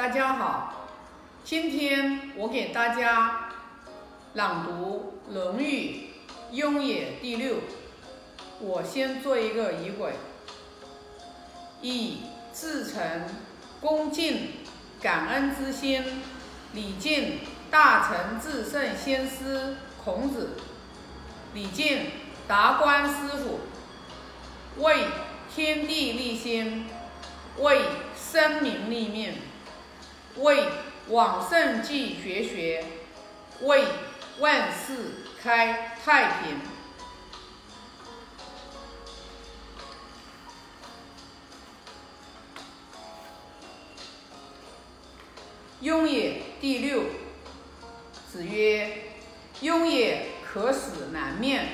大家好，今天我给大家朗读《论语·雍也》第六。我先做一个仪轨，以至诚、恭敬、感恩之心，礼敬大成至圣先师孔子，礼敬达观师傅，为天地立心，为生民立命，为往圣继绝学，为万世开太平。雍也第六。子曰：“雍也可使南面。”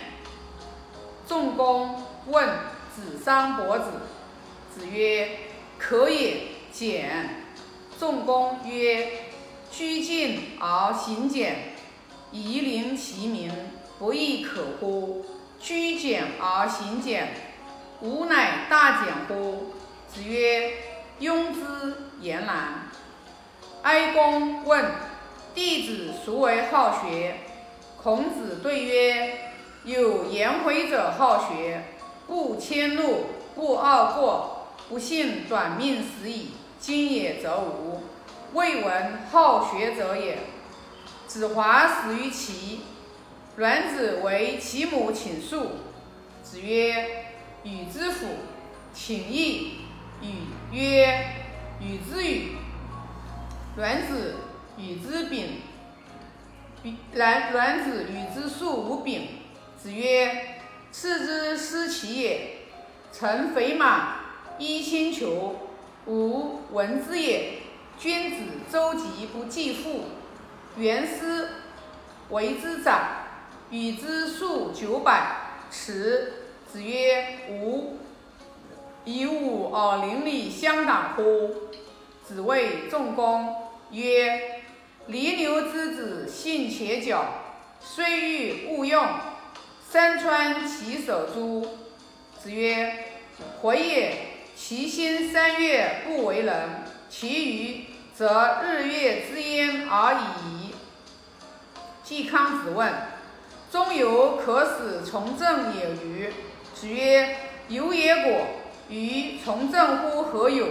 仲弓问子桑伯子。子曰：“可也。”简。仲弓曰：“居敬而行俭，夷陵其民，不亦可乎？居简而行俭，吾乃大简乎？”子曰：“庸之言难。”哀公问弟子孰为好学？孔子对曰：有颜回者好学，不迁怒，不贰过，不幸短命死矣。今也则无，未闻好学者也。子华死于齐，卵子为其母请诉。子曰：与之辅，请义。与曰：与之与。卵子与之丙，卵卵子与之素无丙。子曰：“次之失其也。乘肥马，衣轻裘，吾闻之也。君子周急不继父。原师为之长，与之数九百，耻。”子曰：“吾以吾而邻里相党乎？”子谓仲弓。曰：离牛之子信且佼，虽欲勿用，山川其手足。子曰：回也。其心三月不为人，其余则日月之焉而已矣。季康子问：中游可使从政也与？子曰：有也果。于从政乎何有？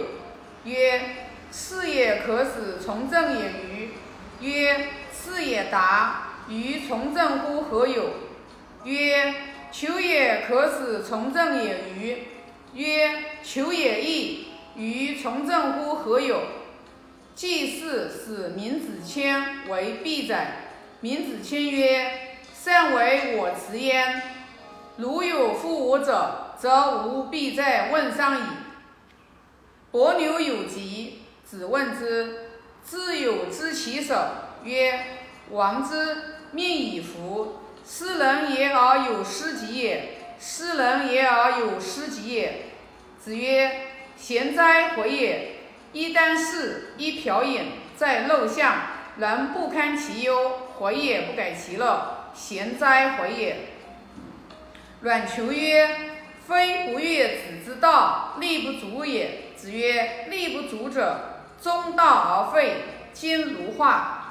曰。是也可使从政也与？曰：是也达。于从政乎何有？曰：求也可使从政也与？曰：求也易。于从政乎何有？季氏使闵子骞为必宰。闵子骞曰：善为我辞焉。如有负我者，则无必在问商矣。伯牛有疾。子问之，自有知其首。曰：王之命以服。斯人也而有失己也，斯人也而有失己也。子曰：贤哉，回也！一箪食，一瓢饮，在陋巷，人不堪其忧，回也不改其乐，贤哉，回也！阮求曰：非不悦子之道，力不足也。子曰：力不足者。中道而废，今如画。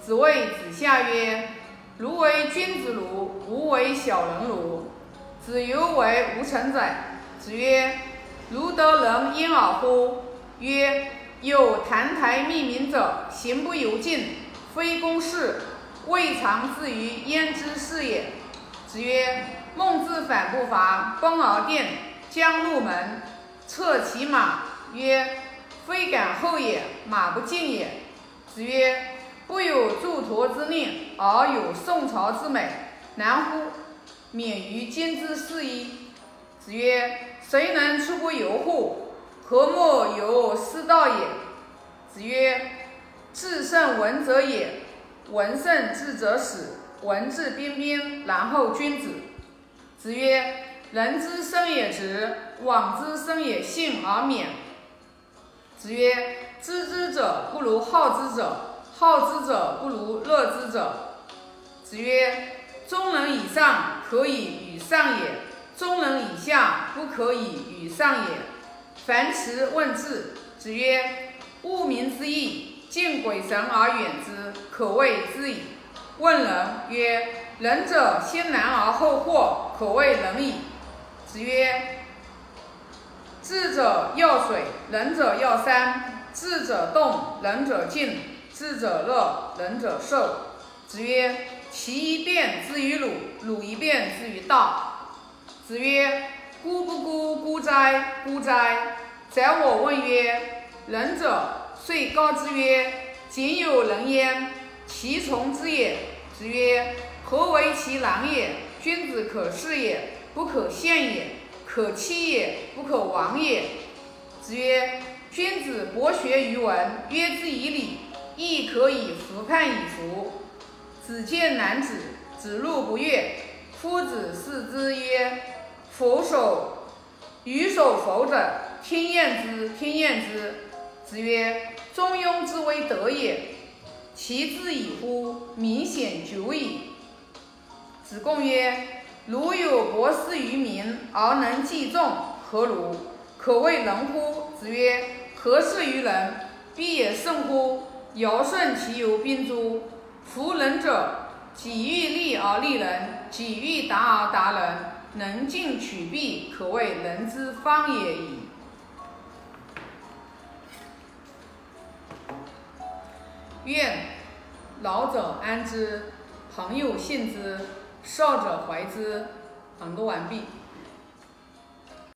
子谓子夏曰：“如为君子如，吾为小人如。”子游为无成宰。子曰：“如得人焉尔乎？”曰：“有澹台命名者，行不由径，非公事，未尝至于焉之是也。”子曰：“孟子反不伐，崩而殿，将入门，策其马。”曰。非敢后也，马不进也。子曰：不有助陀之令，而有宋朝之美，难乎？免于今之事矣。子曰：谁能出乎由乎？何莫由师道也？子曰：至圣文者也，文圣智者始，文质彬彬，然后君子。子曰：人之生也直，往之生也信而免。子曰：“知之者不如好之者，好之者不如乐之者。”子曰：“中人以上可以与上也，中人以下不可以与上也。”樊迟问智。子曰：“物民之义，敬鬼神而远之，可谓知矣。问仁曰：仁者先难而后获，可谓仁矣。子曰：智者要水，仁者要山；智者动，仁者静；智者乐，仁者寿。子曰：其一辩之于鲁，鲁一辩之于道。子曰：孤不孤，孤哉，孤哉！宰我问曰：仁者，遂告之曰：仅有仁焉，其从之也。子曰：何为其难也？君子可视也，不可陷也；可欺也，不可亡也。子曰：君子博学于文，约之以礼，亦可以服判以服。子见男子，子路不悦。夫子视之曰：否守，予守否者，听厌之，听厌之。子曰：中庸之为德也。其志矣乎！明显久矣。子贡曰：如有博施于民而能济众，何如？可谓仁乎？子曰：何事于人？必也圣乎？尧舜其犹宾诸？夫仁者，己欲立而立人，己欲达而达人，能进取必，可谓仁之方也已。愿老者安之，朋友信之，少者怀之。朗读完毕。